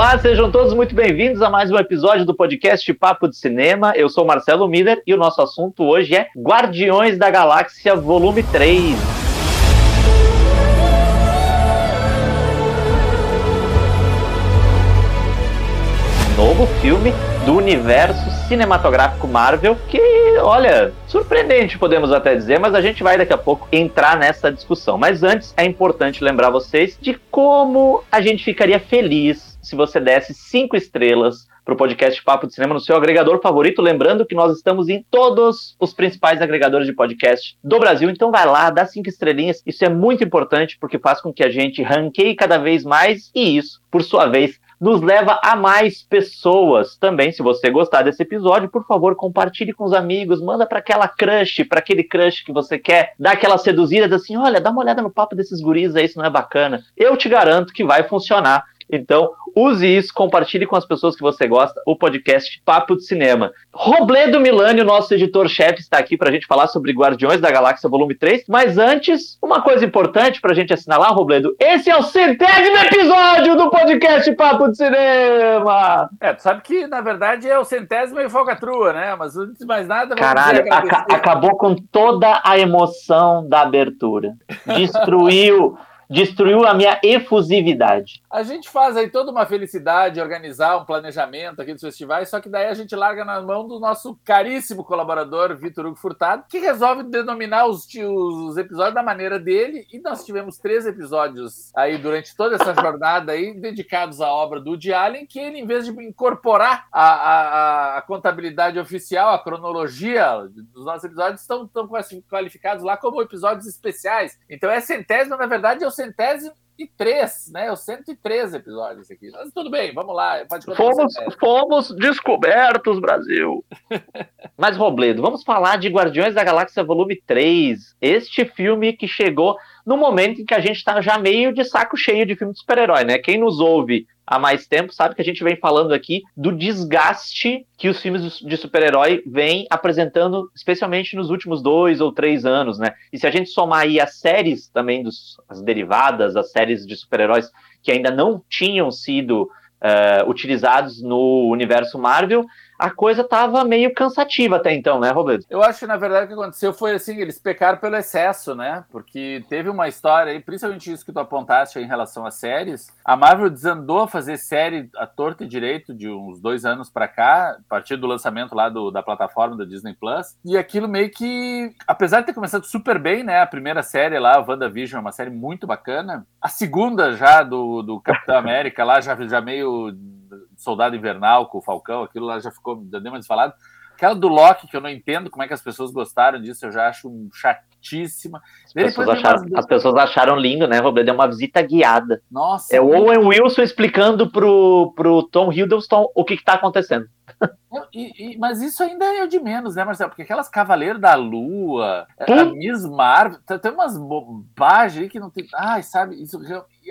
Olá, sejam todos muito bem-vindos a mais um episódio do podcast Papo de Cinema. Eu sou Marcelo Miller e o nosso assunto hoje é Guardiões da Galáxia Volume 3. Novo filme do universo cinematográfico Marvel, que, olha, surpreendente, podemos até dizer, mas a gente vai daqui a pouco entrar nessa discussão. Mas antes, é importante lembrar vocês de como a gente ficaria feliz se você desse cinco estrelas para o podcast Papo de Cinema no seu agregador favorito. Lembrando que nós estamos em todos os principais agregadores de podcast do Brasil. Então vai lá, dá cinco estrelinhas. Isso é muito importante porque faz com que a gente ranqueie cada vez mais e isso, por sua vez, nos leva a mais pessoas. Também, se você gostar desse episódio, por favor, compartilhe com os amigos, manda para aquela crush, para aquele crush que você quer, dá aquela seduzida assim, olha, dá uma olhada no papo desses guris aí, isso não é bacana. Eu te garanto que vai funcionar. Então, use isso, compartilhe com as pessoas que você gosta o podcast Papo de Cinema. Robledo Milani, nosso editor-chefe, está aqui para a gente falar sobre Guardiões da Galáxia Volume 3. Mas antes, uma coisa importante para a gente assinalar, Robledo: esse é o centésimo episódio do podcast Papo de Cinema! É, tu sabe que na verdade é o centésimo e falcatrua, né? Mas antes de mais nada. Caralho, aca acabou com toda a emoção da abertura. Destruiu destruiu a minha efusividade. A gente faz aí toda uma felicidade, organizar um planejamento aqui dos festivais, só que daí a gente larga na mão do nosso caríssimo colaborador, Vitor Hugo Furtado, que resolve denominar os, os, episódios da maneira dele, e nós tivemos três episódios aí durante toda essa jornada aí, dedicados à obra do Woody Allen, que ele, em vez de incorporar a, a, a contabilidade oficial, a cronologia dos nossos episódios, estão, estão qualificados lá como episódios especiais. Então é centésima, na verdade, é o centésimo e três, né? Os 103 episódios aqui. Mas tudo bem, vamos lá. fomos, fomos descobertos, Brasil. Mas, Robledo, vamos falar de Guardiões da Galáxia Volume 3. Este filme que chegou no momento em que a gente está já meio de saco cheio de filme de super-herói, né? Quem nos ouve há mais tempo sabe que a gente vem falando aqui do desgaste que os filmes de super-herói vêm apresentando, especialmente nos últimos dois ou três anos, né? E se a gente somar aí as séries também, dos, as derivadas, as séries de super-heróis que ainda não tinham sido uh, utilizados no universo Marvel, a coisa estava meio cansativa até então, né, Roberto? Eu acho que, na verdade, o que aconteceu foi assim, eles pecaram pelo excesso, né? Porque teve uma história, e principalmente isso que tu apontaste em relação às séries, a Marvel desandou a fazer série a torta e direito de uns dois anos para cá, a partir do lançamento lá do, da plataforma da Disney Plus, e aquilo meio que, apesar de ter começado super bem, né, a primeira série lá, WandaVision, é uma série muito bacana, a segunda já do, do Capitão América lá, já, já meio Soldado Invernal com o Falcão, aquilo lá já ficou, já deu mais falado. Aquela do Loki, que eu não entendo como é que as pessoas gostaram disso, eu já acho chatíssima. As, pessoas acharam, as pessoas acharam, lindo, né, Robledo? É uma visita guiada. Nossa. É o Owen Wilson explicando pro, pro Tom Hiddleston o que, está acontecendo. E, e, mas isso ainda é de menos, né, Marcelo? Porque aquelas Cavaleiros da Lua, a Miss Marvel, tem umas bobagens aí que não tem. Ai, sabe? Isso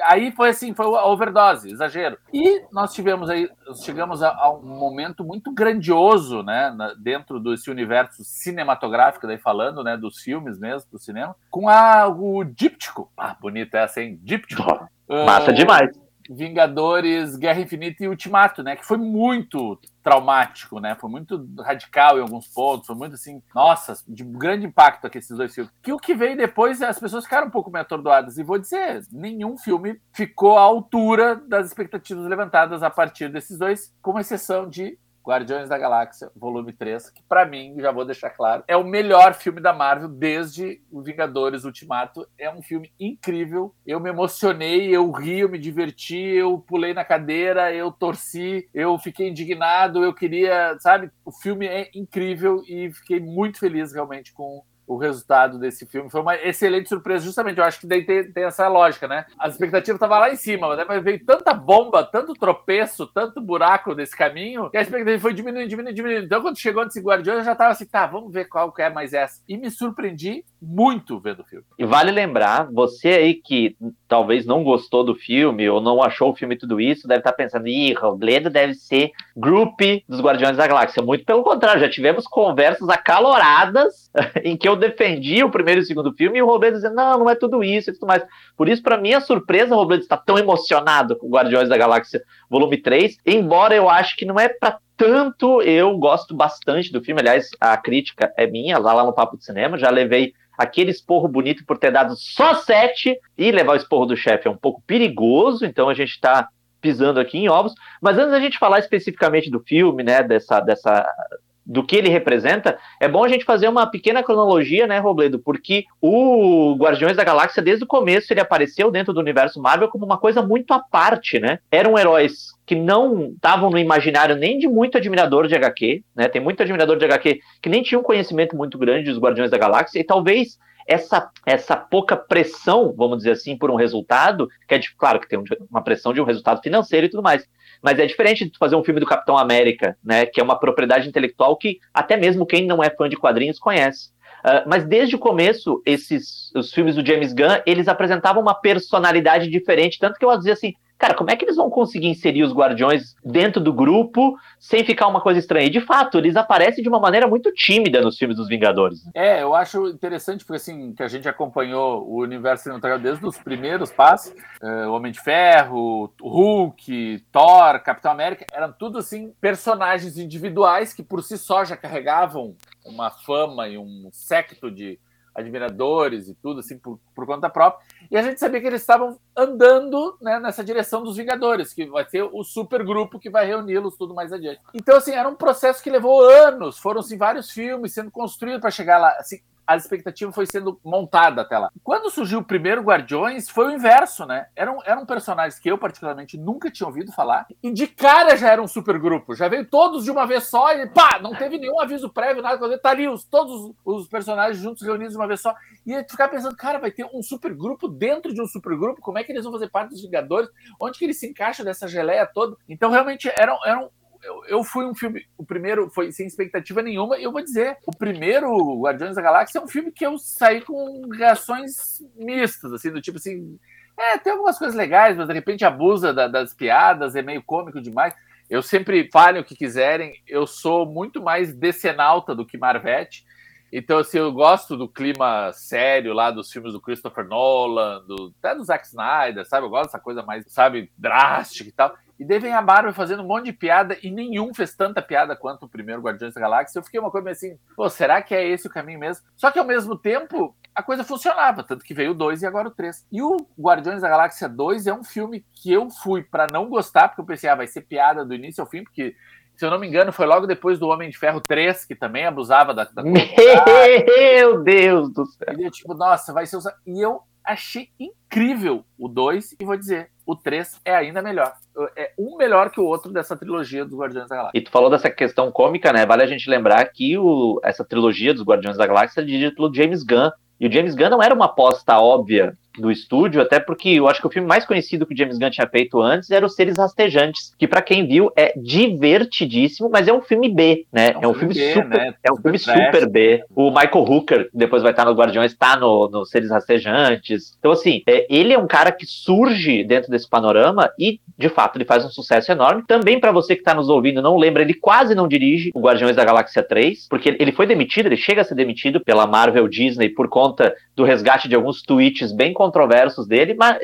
aí foi assim, foi a overdose, exagero. E nós tivemos aí, chegamos a, a um momento muito grandioso, né, na, dentro desse universo cinematográfico, daí falando, né, dos filmes mesmo, do cinema, com a, o díptico. Ah, bonito essa, hein? Díptico. Massa uh, demais. Vingadores, Guerra Infinita e Ultimato, né? Que foi muito traumático, né? Foi muito radical em alguns pontos, foi muito assim, nossa, de grande impacto aqui esses dois filmes. Que o que veio depois, as pessoas ficaram um pouco meio atordoadas. E vou dizer, nenhum filme ficou à altura das expectativas levantadas a partir desses dois, com exceção de Guardiões da Galáxia, volume 3, que para mim, já vou deixar claro, é o melhor filme da Marvel desde o Vingadores Ultimato. É um filme incrível. Eu me emocionei, eu ri, eu me diverti, eu pulei na cadeira, eu torci, eu fiquei indignado, eu queria, sabe? O filme é incrível e fiquei muito feliz realmente com o resultado desse filme. Foi uma excelente surpresa, justamente. Eu acho que daí tem, tem essa lógica, né? As expectativas estavam lá em cima, né? mas veio tanta bomba, tanto tropeço, tanto buraco nesse caminho, que a expectativa foi diminuindo, diminuindo, diminuindo. Então, quando chegou nesse Guardiões, eu já estava assim, tá, vamos ver qual que é mais essa. E me surpreendi muito vendo o filme. E vale lembrar, você aí que talvez não gostou do filme ou não achou o filme tudo isso, deve estar pensando, ih, Robledo deve ser group dos Guardiões da Galáxia. Muito pelo contrário, já tivemos conversas acaloradas em que eu defendi o primeiro e o segundo filme e o Robledo dizendo, não, não é tudo isso e tudo mais. Por isso, para minha surpresa, o Robledo está tão emocionado com Guardiões da Galáxia volume 3, embora eu acho que não é para tanto, eu gosto bastante do filme, aliás, a crítica é minha, lá, lá no Papo de Cinema, já levei aquele esporro bonito por ter dado só sete e levar o esporro do chefe é um pouco perigoso, então a gente está pisando aqui em ovos. Mas antes da gente falar especificamente do filme, né, dessa, dessa do que ele representa, é bom a gente fazer uma pequena cronologia, né, Robledo? Porque o Guardiões da Galáxia, desde o começo, ele apareceu dentro do universo Marvel como uma coisa muito à parte, né? Eram heróis que não estavam no imaginário nem de muito admirador de HQ, né? Tem muito admirador de HQ que nem tinha um conhecimento muito grande dos Guardiões da Galáxia, e talvez essa, essa pouca pressão, vamos dizer assim, por um resultado, que é de, claro que tem uma pressão de um resultado financeiro e tudo mais, mas é diferente de fazer um filme do Capitão América, né? Que é uma propriedade intelectual que até mesmo quem não é fã de quadrinhos conhece. Uh, mas desde o começo, esses os filmes do James Gunn, eles apresentavam uma personalidade diferente, tanto que eu dizia assim, cara, como é que eles vão conseguir inserir os Guardiões dentro do grupo sem ficar uma coisa estranha? E de fato, eles aparecem de uma maneira muito tímida nos filmes dos Vingadores. É, eu acho interessante porque assim, que a gente acompanhou o universo cinematográfico desde os primeiros passos, uh, Homem de Ferro, Hulk, Thor, Capitão América, eram tudo assim personagens individuais que por si só já carregavam uma fama e um secto de admiradores e tudo, assim, por, por conta própria. E a gente sabia que eles estavam andando né, nessa direção dos Vingadores, que vai ser o super grupo que vai reuni-los tudo mais adiante. Então, assim, era um processo que levou anos, foram assim, vários filmes sendo construídos para chegar lá. Assim, a expectativa foi sendo montada até lá. Quando surgiu o primeiro Guardiões, foi o inverso, né? Eram, eram personagens que eu, particularmente, nunca tinha ouvido falar. E de cara já era um super grupo. Já veio todos de uma vez só e pá, não teve nenhum aviso prévio, nada. Tá ali os, todos os personagens juntos reunidos de uma vez só. E ficar pensando, cara, vai ter um super grupo dentro de um super grupo. Como é que eles vão fazer parte dos Vingadores? Onde que eles se encaixam dessa geleia toda? Então, realmente, eram, eram eu, eu fui um filme. O primeiro foi sem expectativa nenhuma, eu vou dizer: o primeiro Guardiões da Galáxia é um filme que eu saí com reações mistas, assim, do tipo assim. É, tem algumas coisas legais, mas de repente abusa da, das piadas, é meio cômico demais. Eu sempre falem o que quiserem, eu sou muito mais decenalta do que Marvete. Então, assim, eu gosto do clima sério lá dos filmes do Christopher Nolan, do, até do Zack Snyder, sabe? Eu gosto dessa coisa mais, sabe, drástica e tal. E daí vem a Marvel fazendo um monte de piada e nenhum fez tanta piada quanto o primeiro Guardiões da Galáxia. Eu fiquei uma coisa assim, pô, será que é esse o caminho mesmo? Só que ao mesmo tempo, a coisa funcionava, tanto que veio o 2 e agora o 3. E o Guardiões da Galáxia 2 é um filme que eu fui para não gostar, porque eu pensei, ah, vai ser piada do início ao fim, porque se eu não me engano, foi logo depois do Homem de Ferro 3, que também abusava da. da Meu Deus do céu! E eu, tipo, nossa, vai ser. E eu achei incrível o 2 e vou dizer, o 3 é ainda melhor. É um melhor que o outro dessa trilogia dos Guardiões da Galáxia. E tu falou dessa questão cômica, né? Vale a gente lembrar que o, essa trilogia dos Guardiões da Galáxia é dirigida pelo James Gunn. E o James Gunn não era uma aposta óbvia do estúdio, até porque eu acho que o filme mais conhecido que o James Gunn tinha feito antes era Os Seres Rastejantes, que para quem viu é divertidíssimo, mas é um filme B, né? É um, é um filme, filme B, super, né? é um filme super B. O Michael Hooker, que depois vai estar no Guardiões, está no, no Seres Rastejantes. Então assim, é, ele é um cara que surge dentro desse panorama e de fato ele faz um sucesso enorme. Também para você que está nos ouvindo, não lembra, ele quase não dirige o Guardiões da Galáxia 3, porque ele foi demitido, ele chega a ser demitido pela Marvel Disney por conta do resgate de alguns tweets bem controversos dele, mas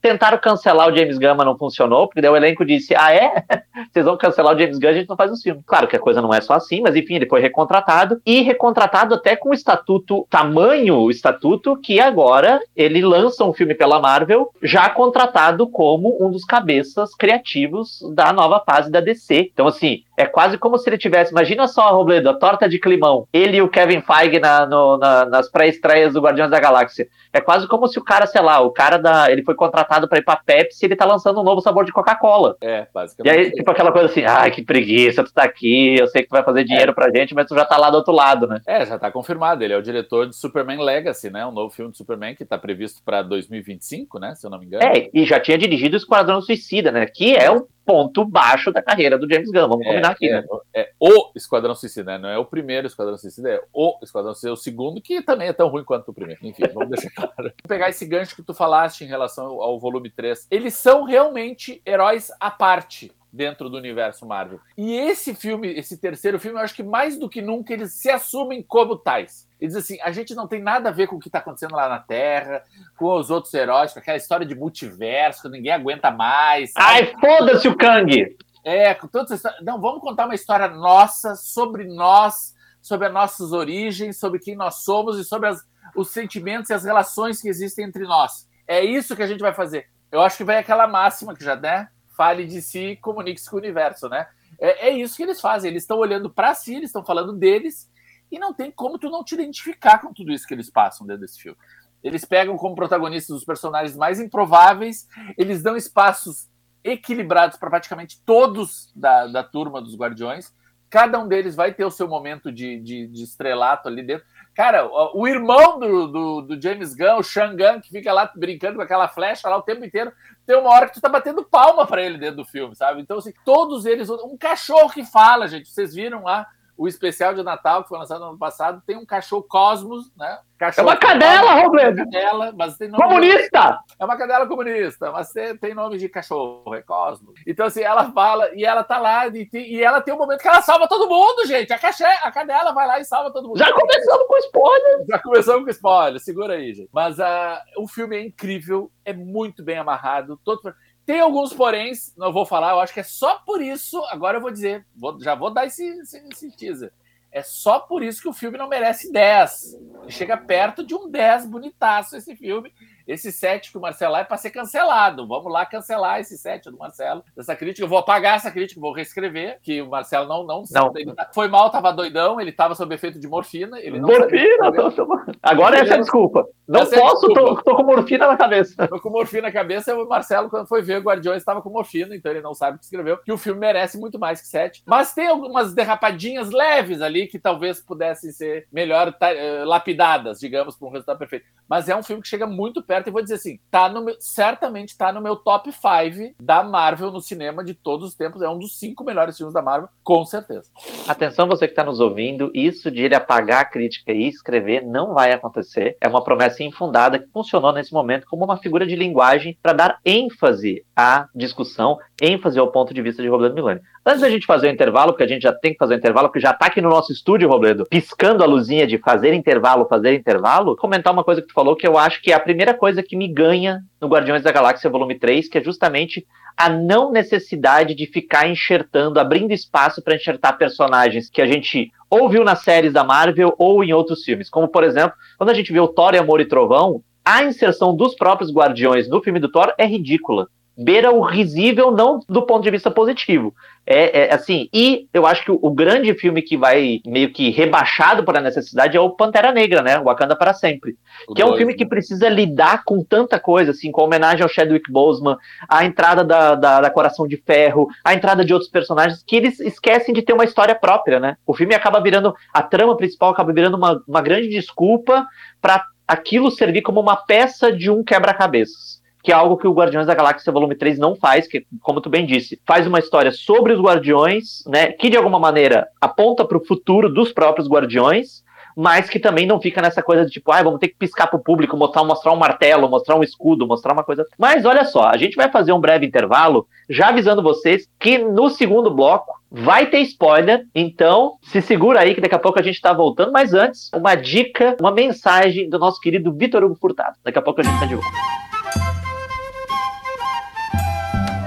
tentaram cancelar o James Gunn, mas não funcionou, porque daí o elenco disse: Ah, é? Vocês vão cancelar o James Gunn, a gente não faz os filmes. Claro que a coisa não é só assim, mas enfim, ele foi recontratado e recontratado até com o estatuto, tamanho estatuto, que agora ele lança um filme pela Marvel, já contratado como um dos cabeças criativos da nova fase da DC. Então, assim, é quase como se ele tivesse. Imagina só, Robledo, a torta de climão. Ele e o Kevin Feige na, no, na, nas pré-estreias do Guardiões da Galáxia. É quase como se o cara, sei lá, o cara da. Ele foi contratado para ir pra Pepsi e ele tá lançando um novo sabor de Coca-Cola. É, basicamente. E aí, tipo, aquela coisa assim, ai, que preguiça, tu tá aqui, eu sei que tu vai fazer dinheiro é. pra gente, mas tu já tá lá do outro lado, né? É, já tá confirmado. Ele é o diretor de Superman Legacy, né? Um novo filme de Superman que tá previsto pra 2025, né? Se eu não me engano. É, e já tinha dirigido o Esquadrão Suicida, né? Que é um ponto baixo da carreira do James Gunn. Vamos É, combinar aqui, é, né? é o Esquadrão Suicida, né? Não é o primeiro Esquadrão Suicida, é o Esquadrão Suicida, é o segundo, que também é tão ruim quanto o primeiro. Enfim, vamos deixar claro. Vou pegar esse gancho que tu falaste em relação ao, ao volume 3. Eles são realmente heróis à parte dentro do universo Marvel. E esse filme, esse terceiro filme, eu acho que mais do que nunca eles se assumem como tais. Eles dizem assim, a gente não tem nada a ver com o que está acontecendo lá na Terra, com os outros heróis, com aquela história de multiverso, que ninguém aguenta mais. sabe? Ai, foda-se o Kang! É, com todas essas histórias. Não, vamos contar uma história nossa, sobre nós, sobre as nossas origens, sobre quem nós somos e sobre as- os sentimentos e as relações que existem entre nós. É isso que a gente vai fazer. Eu acho que vai aquela máxima que já, né? Fale de si, comunique-se com o universo, né? É, é isso que eles fazem. Eles estão olhando para si, eles estão falando deles, e não tem como tu não te identificar com tudo isso que eles passam dentro desse filme. Eles pegam como protagonistas os personagens mais improváveis, eles dão espaços equilibrados para praticamente todos da, da turma dos Guardiões. Cada um deles vai ter o seu momento de, de, de estrelato ali dentro. Cara, o, irmão do, do, do James Gunn, o Shangan, que fica lá brincando com aquela flecha lá o tempo inteiro, tem uma hora que tu tá batendo palma para ele dentro do filme, sabe? Então, assim, todos eles. Um cachorro que fala, gente. Vocês viram lá o especial de Natal que foi lançado no ano passado? Tem um cachorro Cosmos, né? É Cachorro uma cadela, Robledo! cadela, mas tem nome Comunista! é uma cadela comunista, mas tem, nome de cachorro, é Cosmo. Então, assim, ela fala, e ela tá lá, e, tem- e ela tem um momento que ela salva todo mundo, gente. A, caché, a cadela vai lá e salva todo mundo. Já começamos com spoiler! Já começamos com spoiler, segura aí, gente. Mas ah, o filme é incrível, é muito bem amarrado. Todo... Tem alguns poréns, não vou falar, eu acho que é só por isso, agora eu vou dizer, vou- já vou dar esse, esse, esse teaser. É só por isso que o filme não merece 10. Ele chega perto de um 10 bonitaço esse filme. Esse 7 que o Marcelo é para ser cancelado. Vamos lá cancelar esse 7 do Marcelo. Essa crítica, eu vou apagar essa crítica, vou reescrever, que o Marcelo não não, Não. tá- foi mal, tava doidão, ele tava sob efeito de morfina, ele não Morfina! tô- tô- Agora essa é a desculpa. Não Essa é posso, desculpa. tô, tô com morfina na cabeça. Tô com morfina na cabeça, o Marcelo, quando foi ver o Guardiões, estava com morfina, então ele não sabe o que escreveu, que o filme merece muito mais que sete. Mas tem algumas derrapadinhas leves ali que talvez pudessem ser melhor eh, lapidadas, digamos, para um resultado perfeito. Mas é um filme que chega muito perto e vou dizer assim, tá no meu, certamente tá no meu top 5 da Marvel no cinema de todos os tempos. É um dos cinco melhores filmes da Marvel, com certeza. Atenção, você que está nos ouvindo, isso de ele apagar a crítica e escrever não vai acontecer. É uma promessa infundada que funcionou nesse momento como uma figura de linguagem para dar ênfase à discussão, ênfase ao ponto de vista de Robledo Milani. Antes da gente fazer o intervalo, porque a gente já tem que fazer o intervalo, porque já está aqui no nosso estúdio, Robledo, piscando a luzinha de fazer intervalo, fazer intervalo, comentar uma coisa que tu falou que eu acho que é a primeira coisa que me ganha no Guardiões da Galáxia Volume 3, que é justamente a não necessidade de ficar enxertando, abrindo espaço para enxertar personagens que a gente ou viu nas séries da Marvel ou em outros filmes. Como, por exemplo, quando a gente vê o Thor e Amor e Trovão, a inserção dos próprios Guardiões no filme do Thor é ridícula. Beira o risível, não do ponto de vista positivo. É, é, assim, e eu acho que o, o grande filme que vai meio que rebaixado por a necessidade é o Pantera Negra, né? Wakanda para sempre. O Que é um dois, filme né? que precisa lidar com tanta coisa, assim, com a homenagem ao Chadwick Boseman, a entrada da, da, da Coração de Ferro, a entrada de outros personagens, que eles esquecem de ter uma história própria, né? O filme acaba virando, a trama principal acaba virando uma, uma grande desculpa para aquilo servir como uma peça de um quebra-cabeças. Que é algo que o Guardiões da Galáxia Volume 3 não faz, que, como tu bem disse, faz uma história sobre os Guardiões, né? Que de alguma maneira aponta para o futuro dos próprios Guardiões, mas que também não fica nessa coisa de tipo, ah, vamos ter que piscar pro público, mostrar, mostrar um martelo, mostrar um escudo, mostrar uma coisa. Mas olha só, a gente vai fazer um breve intervalo, já avisando vocês que no segundo bloco vai ter spoiler, então se segura aí que daqui a pouco a gente tá voltando, mas antes, uma dica, uma mensagem do nosso querido Vitor Hugo Furtado. Daqui a pouco a gente tá de volta.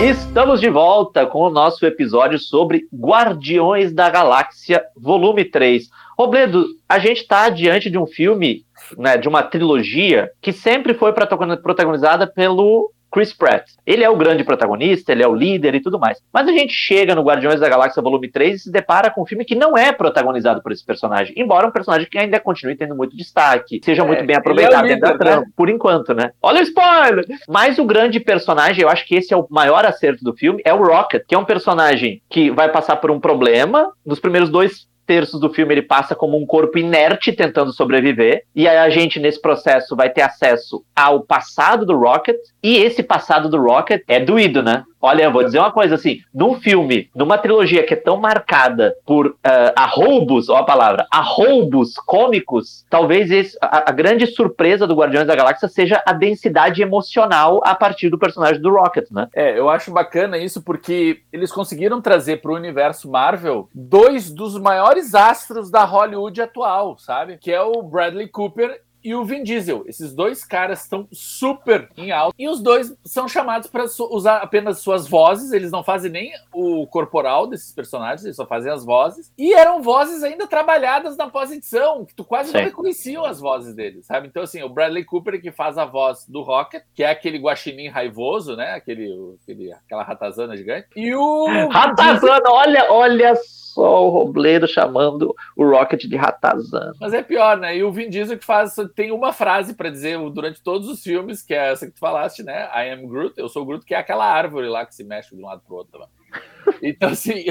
Estamos de volta com o nosso episódio sobre Guardiões da Galáxia, volume 3. Robledo, a gente está diante de um filme, né, de uma trilogia que sempre foi protagonizada pelo Chris Pratt. Ele é o grande protagonista, ele é o líder e tudo mais. Mas a gente chega no Guardiões da Galáxia Volume 3 e se depara com um filme que não é protagonizado por esse personagem. Embora um personagem que ainda continue tendo muito destaque, seja é, muito bem aproveitado é líder, dentro da trama, né? por enquanto, né? Olha o spoiler! Mas o grande personagem, eu acho que esse é o maior acerto do filme, é o Rocket, que é um personagem que vai passar por um problema. Nos primeiros dois terços do filme ele passa como um corpo inerte tentando sobreviver. E aí a gente, nesse processo, vai ter acesso ao passado do Rocket. E esse passado do Rocket é doído, né? Olha, eu vou dizer uma coisa assim: num filme, numa trilogia que é tão marcada por uh, arroubos, ó a palavra, arroubos cômicos, talvez esse, a, a, grande surpresa do Guardiões da Galáxia seja a densidade emocional a partir do personagem do Rocket, né? É, eu acho bacana isso porque eles conseguiram trazer para o universo Marvel dois dos maiores astros da Hollywood atual, sabe? Que é o Bradley Cooper e o Vin Diesel. Esses dois caras estão super em alta e os dois são chamados para usar apenas suas vozes. Eles não fazem nem o corporal desses personagens, eles só fazem as vozes. E eram vozes ainda trabalhadas na pós-edição, que tu quase Sim. não reconheciam as vozes deles, sabe? Então, assim, o Bradley Cooper que faz a voz do Rocket, que é aquele guaxinim raivoso, né? Aquele, aquele, aquela ratazana gigante. E o. Ratazana, olha, olha só o Robledo chamando o Rocket de ratazana. Mas é pior, né? E o Vin Diesel que faz tem uma frase para dizer durante todos os filmes, que é essa que tu falaste, né? I am Groot, eu sou Groot, que é aquela árvore lá que se mexe de um lado pro outro. Então, assim,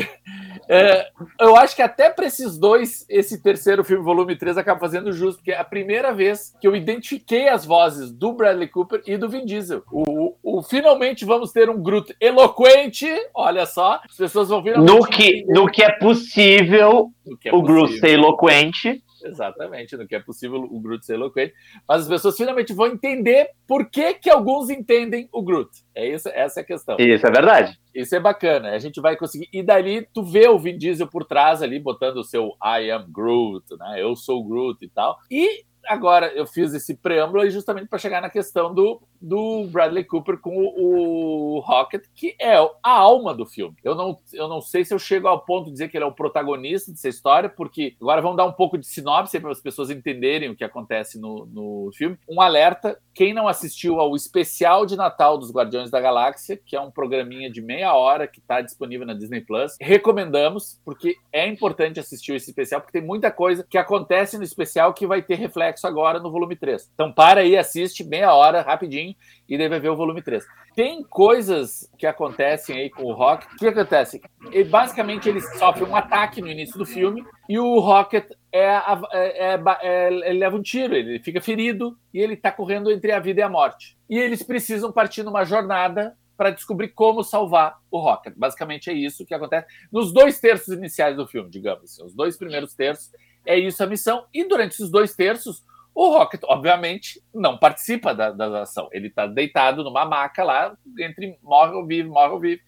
é, eu acho que até para esses dois, esse terceiro filme, volume 3, acaba fazendo justo, porque é a primeira vez que eu identifiquei as vozes do Bradley Cooper e do Vin Diesel. O, o finalmente vamos ter um Groot eloquente, olha só, as pessoas vão vir no que No que é possível, que é o possível. Groot ser eloquente. Exatamente, no que é possível o Groot ser eloquente. Mas as pessoas finalmente vão entender por que, que alguns entendem o Groot. É isso, essa é a questão. Isso é verdade. Isso é bacana. A gente vai conseguir. E dali tu vê o Vin Diesel por trás ali, botando o seu I am Groot, né? Eu sou Groot e tal. E agora eu fiz esse preâmbulo justamente para chegar na questão do, do Bradley Cooper com o, o, Rocket, que é a alma do filme. Eu não, eu não sei se eu chego ao ponto de dizer que ele é o protagonista dessa história, porque agora vamos dar um pouco de sinopse para as pessoas entenderem o que acontece no, no filme. Um alerta: quem não assistiu ao especial de Natal dos Guardiões da Galáxia, que é um programinha de meia hora que está disponível na Disney Plus, recomendamos, porque é importante assistir esse especial, porque tem muita coisa que acontece no especial que vai ter reflexo agora no volume 3. Então para aí, assiste meia hora, rapidinho, e daí vai ver o volume 3. Tem coisas que acontecem aí com o Rocket. O que acontece? Basicamente, ele sofre um ataque no início do filme e o Rocket é, é, é, é ele leva um tiro, ele fica ferido e ele está correndo entre a vida e a morte. E eles precisam partir numa jornada para descobrir como salvar o Rocket. Basicamente é isso que acontece nos dois terços iniciais do filme, digamos assim. Os dois primeiros terços é isso a missão. E durante esses dois terços, o Rocket, obviamente, não participa da, da ação. Ele está deitado numa maca lá, entre morre ou vive, morre ou vive.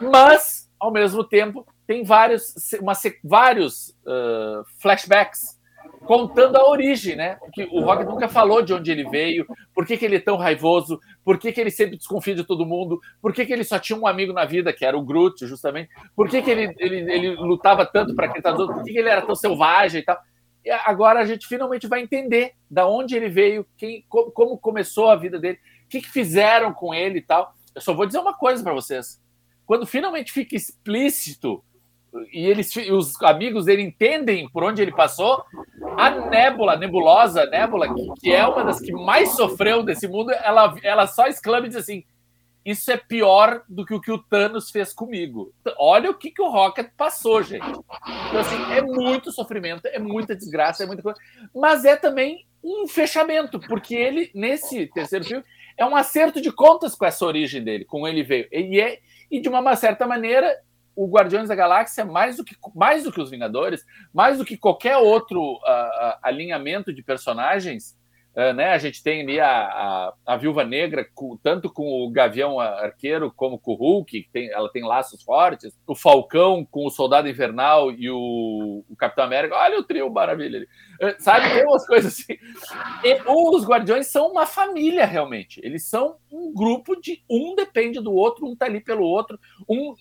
Mas, ao mesmo tempo, tem vários, uma, vários uh, flashbacks contando a origem, né? Porque o Rocket nunca falou de onde ele veio, por que, que ele é tão raivoso, por que, que ele sempre desconfia de todo mundo, por que, que ele só tinha um amigo na vida, que era o Groot, justamente, por que, que ele, ele, ele lutava tanto para aquele outros, por que, que ele era tão selvagem e tal. Agora a gente finalmente vai entender da onde ele veio, quem, como, como começou a vida dele, o que, que fizeram com ele e tal. Eu só vou dizer uma coisa para vocês. Quando finalmente fica explícito e eles, os amigos dele entendem por onde ele passou, a Nébula, a nebulosa Nébula, que, que, é uma das que mais sofreu desse mundo, ela, ela só exclama e diz assim: Isso é pior do que o que o Thanos fez comigo. Olha o que, que o Rocket passou, gente. Então, assim, é muito sofrimento, é muita desgraça, é muita coisa. Mas é também um fechamento, porque ele, nesse terceiro filme, é um acerto de contas com essa origem dele, com ele veio. E, é, e de uma certa maneira, o Guardiões da Galáxia, mais do que, mais do que os Vingadores, mais do que qualquer outro uh, alinhamento de personagens, né? A gente tem ali a, a, a Viúva Negra, com, tanto com o Gavião Arqueiro como com o Hulk, tem, ela tem laços fortes, o Falcão com o Soldado Invernal e o, o Capitão América. Olha o trio maravilha ali. Uh, sabe, tem umas coisas assim. E, os Guardiões são uma família, realmente. Eles são um grupo de um depende do outro, um tá ali pelo outro, um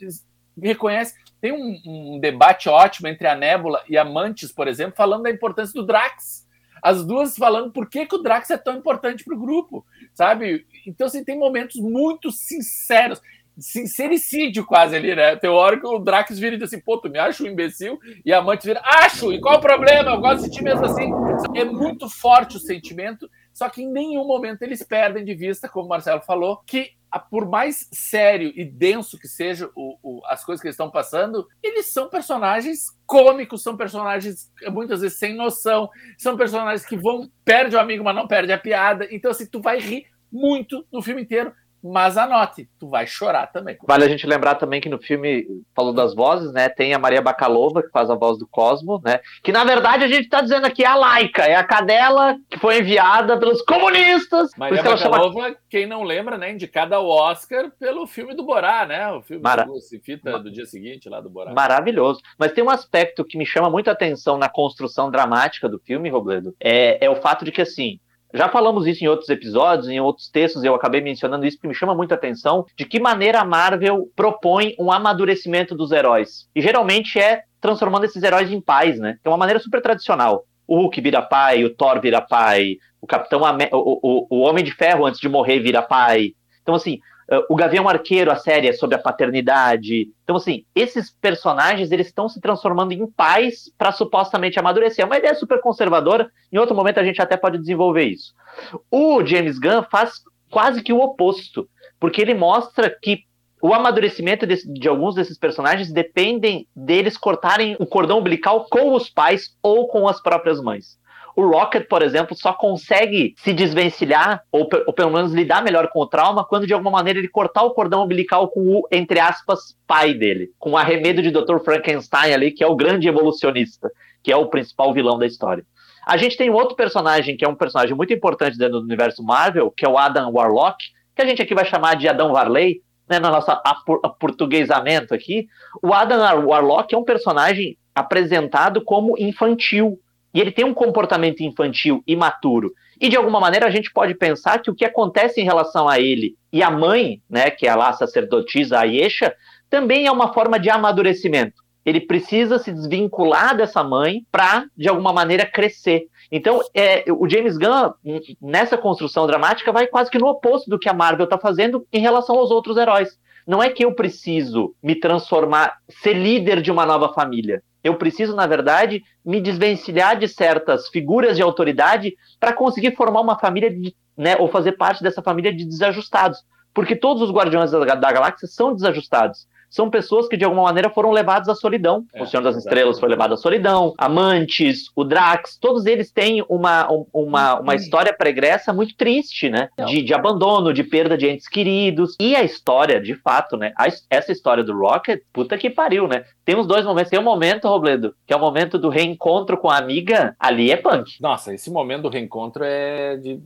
reconhece. Tem um, um debate ótimo entre a Nébula e a Mantis, por exemplo, falando da importância do Drax as duas falando por que, que o Drax é tão importante para o grupo, sabe? Então, assim, tem momentos muito sinceros, sincericídio quase ali, né? Tem hora que o Drax vira e diz assim, pô, tu me acha um imbecil? E a Mantis vira, acho! E qual o problema? Eu gosto de ti mesmo assim. É muito forte o sentimento, só que em nenhum momento eles perdem de vista, como o Marcelo falou, que por mais sério e denso que seja o, o, as coisas que eles estão passando, eles são personagens cômicos, são personagens muitas vezes sem noção, são personagens que vão perde o amigo, mas não perde a piada. Então assim, tu vai rir muito no filme inteiro mas anote, tu vai chorar também. Vale a gente lembrar também que no filme, falou das vozes, né? Tem a Maria Bakalova, que faz a voz do Cosmo, né? Que na verdade a gente tá dizendo aqui é a Laika, é a cadela que foi enviada pelos comunistas. Maria Bakalova, chama... quem não lembra, né? Indicada ao Oscar pelo filme do Borá, né? O filme Mara... do fita do dia seguinte lá do Borá. Maravilhoso. Mas tem um aspecto que me chama muito a atenção na construção dramática do filme, Robledo, é, é o fato de que, assim, já falamos isso em outros episódios, em outros textos, eu acabei mencionando isso porque me chama muita atenção, de que maneira a Marvel propõe um amadurecimento dos heróis. E geralmente é transformando esses heróis em pais, né? É uma maneira super tradicional. O Hulk vira pai, o Thor vira pai, o Capitão Am o, o, o Homem de Ferro antes de morrer vira pai. Então, assim, Uh, o Gavião Arqueiro, a série é sobre a paternidade. Então, assim, esses personagens eles estão se transformando em pais para supostamente amadurecer. É uma ideia super conservadora. Em outro momento a gente até pode desenvolver isso. O James Gunn faz quase que o oposto, porque ele mostra que o amadurecimento de, de, alguns desses personagens dependem deles cortarem o cordão umbilical com os pais ou com as próprias mães. O Rocket, por exemplo, só consegue se desvencilhar, ou, ou, pelo menos lidar melhor com o trauma, quando de alguma maneira ele cortar o cordão umbilical com o, entre aspas, pai dele. Com o arremedo de Dr. Frankenstein ali, que é o grande evolucionista, que é o principal vilão da história. A gente tem outro personagem, que é um personagem muito importante dentro do universo Marvel, que é o Adam Warlock, que a gente aqui vai chamar de Adão Varley, né, no nosso portuguesamento aqui. O Adam Warlock é um personagem apresentado como infantil, e ele tem um comportamento infantil imaturo. E de alguma maneira a gente pode pensar que o que acontece em relação a ele e a mãe, né, que é lá a sacerdotisa Ayesha, também é uma forma de amadurecimento. Ele precisa se desvincular dessa mãe para, de alguma maneira, crescer. Então, é, o James Gunn, nessa construção dramática, vai quase que no oposto do que a Marvel está fazendo em relação aos outros heróis. Não é que eu preciso me transformar, ser líder de uma nova família. Eu preciso, na verdade, me desvencilhar de certas figuras de autoridade para conseguir formar uma família, de, né, ou fazer parte dessa família de desajustados. Porque todos os Guardiões da, da Galáxia são desajustados são pessoas que de alguma maneira foram levados à solidão. É, o Senhor das Estrelas foi levado à solidão, Amantes, o Drax, todos eles têm uma, uma, uma história pregressa muito triste, né? De, de abandono, de perda de entes queridos. E a história, de fato, né? A, essa história do Rocket, puta que pariu, né? Tem uns dois momentos. Tem um momento, Robledo, que é o momento do reencontro com a amiga. Ali é punk. Nossa, esse momento do reencontro é de.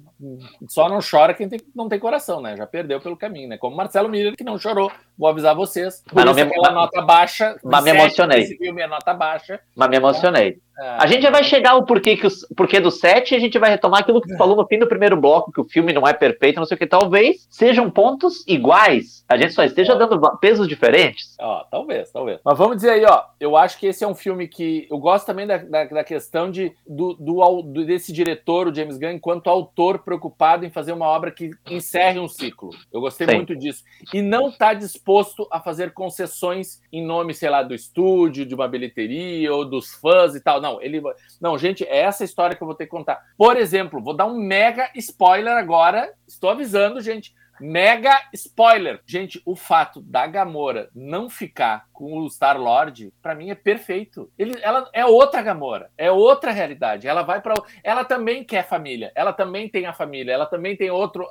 Só não chora quem tem, não tem coração, né? Já perdeu pelo caminho, né? Como Marcelo Miller, que não chorou. Vou avisar vocês. Por mas isso me, aquela nota baixa. Mas me emocionei. Esse filme é nota baixa. Mas me emocionei. É. A gente já vai chegar ao porquê, que os, porquê do 7 e a gente vai retomar aquilo que tu falou no fim do primeiro bloco, que o filme não é perfeito, não sei o que. Talvez sejam pontos iguais. A gente só esteja dando pesos diferentes. Ó, talvez, talvez. Mas vamos dizer aí, ó. Eu acho que esse é um filme que. Eu gosto também da, da, da questão de, do, do, do, desse diretor, o James Gunn, enquanto autor preocupado em fazer uma obra que encerre um ciclo. Eu gostei Sim. muito disso. E não está disposto a fazer concessões em nome, sei lá, do estúdio, de uma bilheteria ou dos fãs e tal. Não, não, ele. Não, gente, é essa história que eu vou ter que contar. Por exemplo, vou dar um mega spoiler agora. Estou avisando, gente. Mega spoiler. Gente, o fato da Gamora não ficar com o Star-Lord, para mim é perfeito. Ele, ela é outra Gamora, é outra realidade. Ela vai para ela também quer família, ela também tem a família, ela também tem outro uh,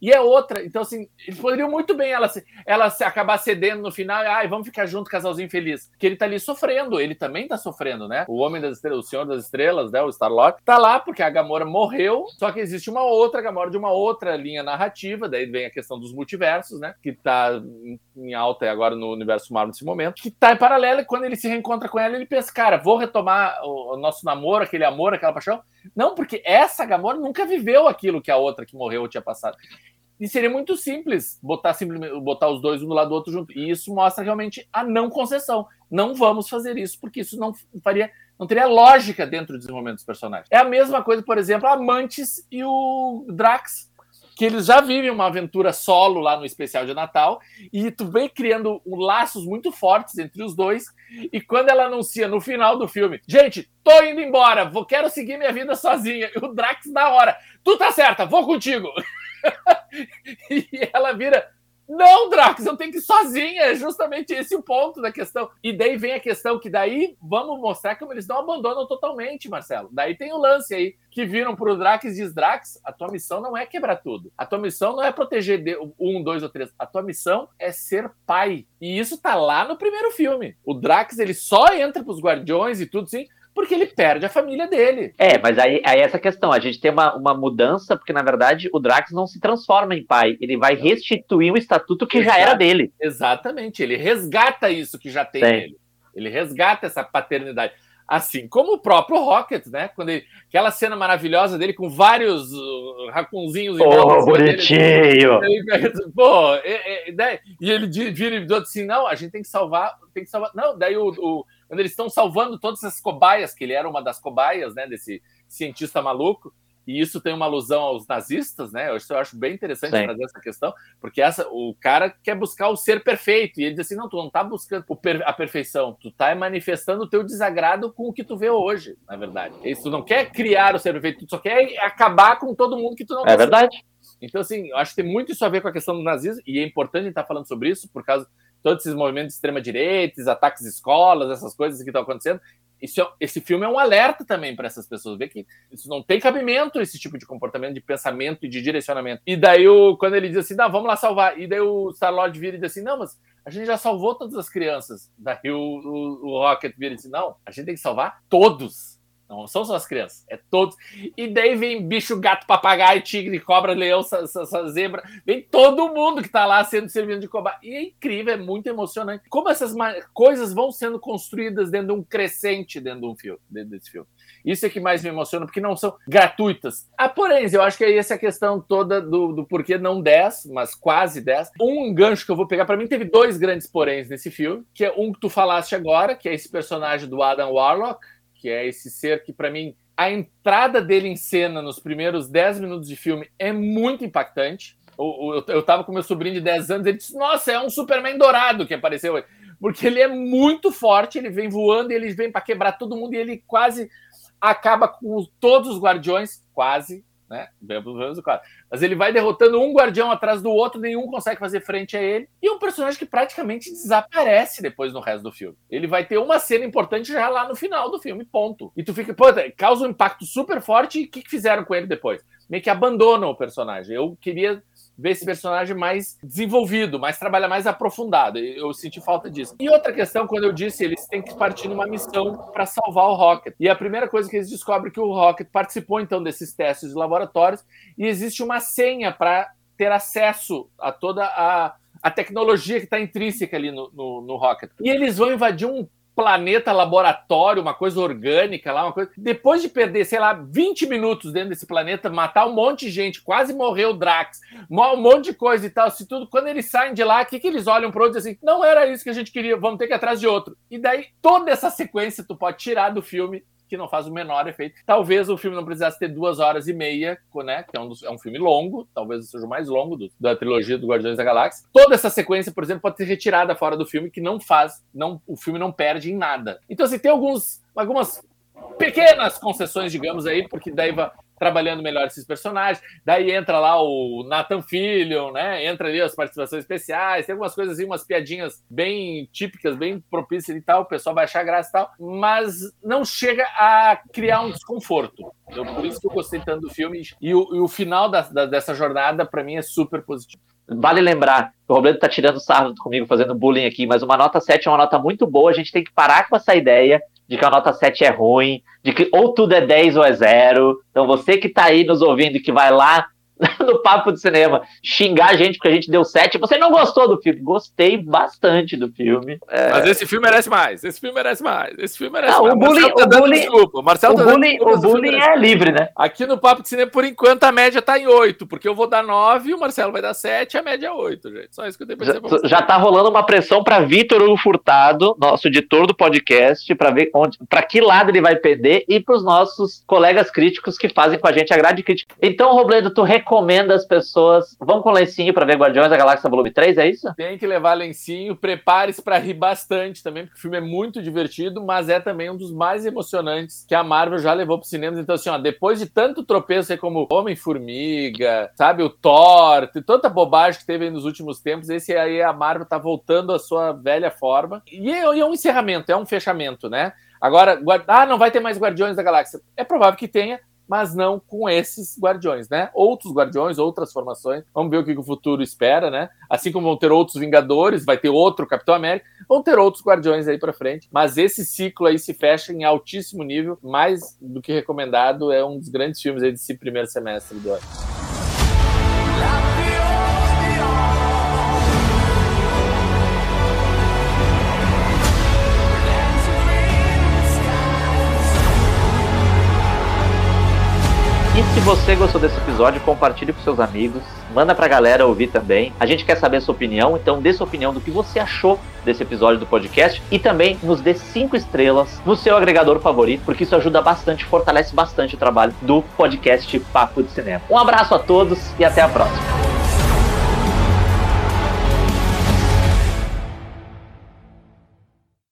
e é outra. Então assim, eles poderiam muito bem ela se, ela se acabar cedendo no final, ai, vamos ficar junto, casalzinho feliz. Que ele tá ali sofrendo, ele também tá sofrendo, né? O Homem das Estrelas, o Senhor das Estrelas, né, o Star-Lord, tá lá porque a Gamora morreu, só que existe uma outra Gamora de uma outra linha narrativa, daí vem a questão dos multiversos, né? Que tá em alta agora no universo Marvel nesse momento, que tá em paralelo e quando ele se reencontra com ela, ele pensa, cara, vou retomar o, nosso namoro, aquele amor, aquela paixão. Não, porque essa Gamora nunca viveu aquilo que a outra que morreu tinha passado. E seria muito simples botar simplesmente botar os dois um do lado do outro junto. E isso mostra realmente a não concessão. Não vamos fazer isso, porque isso não faria, não teria lógica dentro do desenvolvimento dos personagens. É a mesma coisa, por exemplo, a Mantis e o Drax que eles já vivem uma aventura solo lá no especial de Natal, e tu vem criando laços muito fortes entre os dois, e quando ela anuncia no final do filme, gente, tô indo embora, vou, quero seguir minha vida sozinha, e o Drax na hora, tu tá certa, vou contigo. e ela vira, não, Drax, eu tenho que ir sozinha. É justamente esse o ponto da questão. E daí vem a questão que daí vamos mostrar como eles não abandonam totalmente, Marcelo. Daí tem o lance aí que viram pro Drax e diz: Drax, a tua missão não é quebrar tudo. A tua missão não é proteger um, dois ou três. A tua missão é ser pai. E isso tá lá no primeiro filme. O Drax ele só entra pros Guardiões e tudo assim porque ele perde a família dele. É, mas aí, aí essa questão, a gente tem uma, uma mudança, porque na verdade o Drax não se transforma em pai, ele vai restituir o estatuto que já era dele. Exatamente, ele resgata isso que já tem Sim. nele. Ele resgata essa paternidade. Assim como o próprio Rocket, né? Quando ele, aquela cena maravilhosa dele com vários uh, racunzinhos oh, bonitinho! Dele, ele, pô, e, e, e, ele vira e diz assim: não, a gente tem que salvar, tem que salvar. Não, daí o, o quando eles estão salvando todas essas cobaias, que ele era uma das cobaias, né, desse cientista maluco, e isso tem uma alusão aos nazistas, né? Eu, eu acho bem interessante Sim. trazer essa questão, porque essa, o cara quer buscar o ser perfeito, e ele diz assim: não, tu não tá buscando a perfeição, tu tá manifestando o teu desagrado com o que tu vê hoje, na verdade. Isso tu não quer criar o ser perfeito, tu só quer acabar com todo mundo que tu não É verdade. Então, assim, eu acho que tem muito isso a ver com a questão do nazismo, e é importante estar falando sobre isso, por causa todos esses movimentos de extrema-direita, ataques às escolas, essas coisas que estão acontecendo. Isso, é, esse filme é um alerta também para essas pessoas, ver que isso não tem cabimento, esse tipo de comportamento, de pensamento e de direcionamento. E daí, o, quando ele diz assim, não, vamos lá salvar, e daí o Star-Lord vira e diz assim, não, mas a gente já salvou todas as crianças. Daí o, o, o Rocket vira e diz, não, a gente tem que salvar todos. Não são só as crianças, é todos. E daí vem bicho, gato, papagaio, tigre, cobra, leão, zebra. Vem todo mundo que tá lá sendo servido de combate. E é incrível, é muito emocionante. Como essas coisas vão sendo construídas dentro de um crescente dentro de um filme, dentro desse filme. Isso é que mais me emociona, porque não são gratuitas. Ah, porém, eu acho que é essa a questão toda do, do porquê não 10, mas quase 10. Um gancho que eu vou pegar, para mim, teve dois grandes poréns nesse filme, que é um que tu falaste agora, que é esse personagem do Adam Warlock, que é esse ser que, para mim, a entrada dele em cena nos primeiros 10 minutos de filme é muito impactante. Eu, eu, eu tava com meu sobrinho de 10 anos, ele disse: Nossa, é um Superman dourado que apareceu. Porque ele é muito forte, ele vem voando ele vem para quebrar todo mundo e ele quase acaba com todos os guardiões, quase, né? Mas ele vai derrotando um guardião atrás do outro, nenhum consegue fazer frente a ele. E um personagem que praticamente desaparece depois no resto do filme. Ele vai ter uma cena importante já lá no final do filme, ponto. E tu fica, pô, causa um impacto super forte. E o que, que fizeram com ele depois? Meio que abandonam o personagem. Eu queria ver esse personagem mais desenvolvido, mais trabalha mais aprofundado. Eu senti falta disso. E outra questão, quando eu disse, eles têm que partir numa missão para salvar o Rocket. E a primeira coisa que eles descobrem é que o Rocket participou então desses testes de laboratórios e existe uma senha para ter acesso a toda a, a tecnologia que está intrínseca ali no, no, no Rocket. E eles vão invadir um planeta laboratório, uma coisa orgânica lá, uma coisa. Depois de perder, sei lá, 20 minutos dentro desse planeta, matar um monte de gente, quase morreu o Drax, um monte de coisa e tal, se tudo, quando eles saem de lá, o que, que eles olham para outro e assim, não era isso que a gente queria, vamos ter que ir atrás de outro. E daí toda essa sequência tu pode tirar do filme que não faz o menor efeito. Talvez o filme não precisasse ter duas horas e meia, né? Que é um, dos, é um filme longo, talvez seja o mais longo do, da trilogia do Guardiões da Galáxia. Toda essa sequência, por exemplo, pode ser retirada fora do filme, que não faz, não, o filme não perde em nada. Então, assim, tem alguns, algumas pequenas concessões, digamos aí, porque daí trabalhando melhor esses personagens. Daí entra lá o Nathan Fillion, né? Entra ali as participações especiais, tem algumas coisas assim, umas piadinhas bem típicas, bem propícias e tal, o pessoal vai achar graça e tal, mas não chega a criar um desconforto. Então, por isso que eu gostei tanto do filme. E o, e o final da, da, dessa jornada, para mim, é super positivo. Vale lembrar o Robledo tá tirando sarro comigo, fazendo bullying aqui, mas uma nota 7 é uma nota muito boa. A gente tem que parar com essa ideia de que a nota 7 é ruim, de que ou tudo é 10 ou é zero. Então você que tá aí nos ouvindo e que vai lá no papo de cinema xingar a gente porque a gente deu 7. Você não gostou do filme? Gostei bastante do filme. É... Mas esse filme merece mais. Esse filme merece mais. Esse filme merece não, mais. O bullying, tá o bullying, desculpa. Marcelo o tá bullying, o bullying é livre, né? Aqui no papo de cinema, por enquanto, a média tá em 8, porque eu vou dar 9, o Marcelo vai dar 7, a média é 8, gente. Só isso que eu tenho pra dizer já, já tá rolando uma pressão para Vitor Hugo Furtado, nosso editor do podcast, para ver onde, para que lado ele vai perder e para os nossos colegas críticos que fazem com a gente a grade crítica. Então, Robledo, tu recomenda as pessoas vão com lencinho para ver Guardiões da Galáxia Volume 3, é isso? Tem que levar lencinho, prepare-se para rir bastante também, porque o filme é muito divertido, mas é também um dos mais emocionantes que a Marvel já levou para cinemas. Então, assim, ó, depois de tanto tropeço aí como Homem-Formiga, sabe, o Thor, tanta bobagem que teve aí nos últimos tempos, esse aí a Marvel tá voltando à sua velha forma. E é um encerramento, é um fechamento, né? Agora, ah, não vai ter mais Guardiões da Galáxia. É provável que tenha, mas não com esses guardiões, né? Outros guardiões, outras formações. Vamos ver o que o futuro espera, né? Assim como vão ter outros Vingadores, vai ter outro Capitão América, vão ter outros guardiões aí para frente. Mas esse ciclo aí se fecha em altíssimo nível, mais do que recomendado. É um dos grandes filmes aí desse primeiro semestre do ano. Se você gostou desse episódio, compartilhe com seus amigos, manda pra galera ouvir também. A gente quer saber a sua opinião, então dê sua opinião do que você achou desse episódio do podcast e também nos dê cinco estrelas no seu agregador favorito, porque isso ajuda bastante, fortalece bastante o trabalho do podcast Papo de Cinema. Um abraço a todos e até a próxima.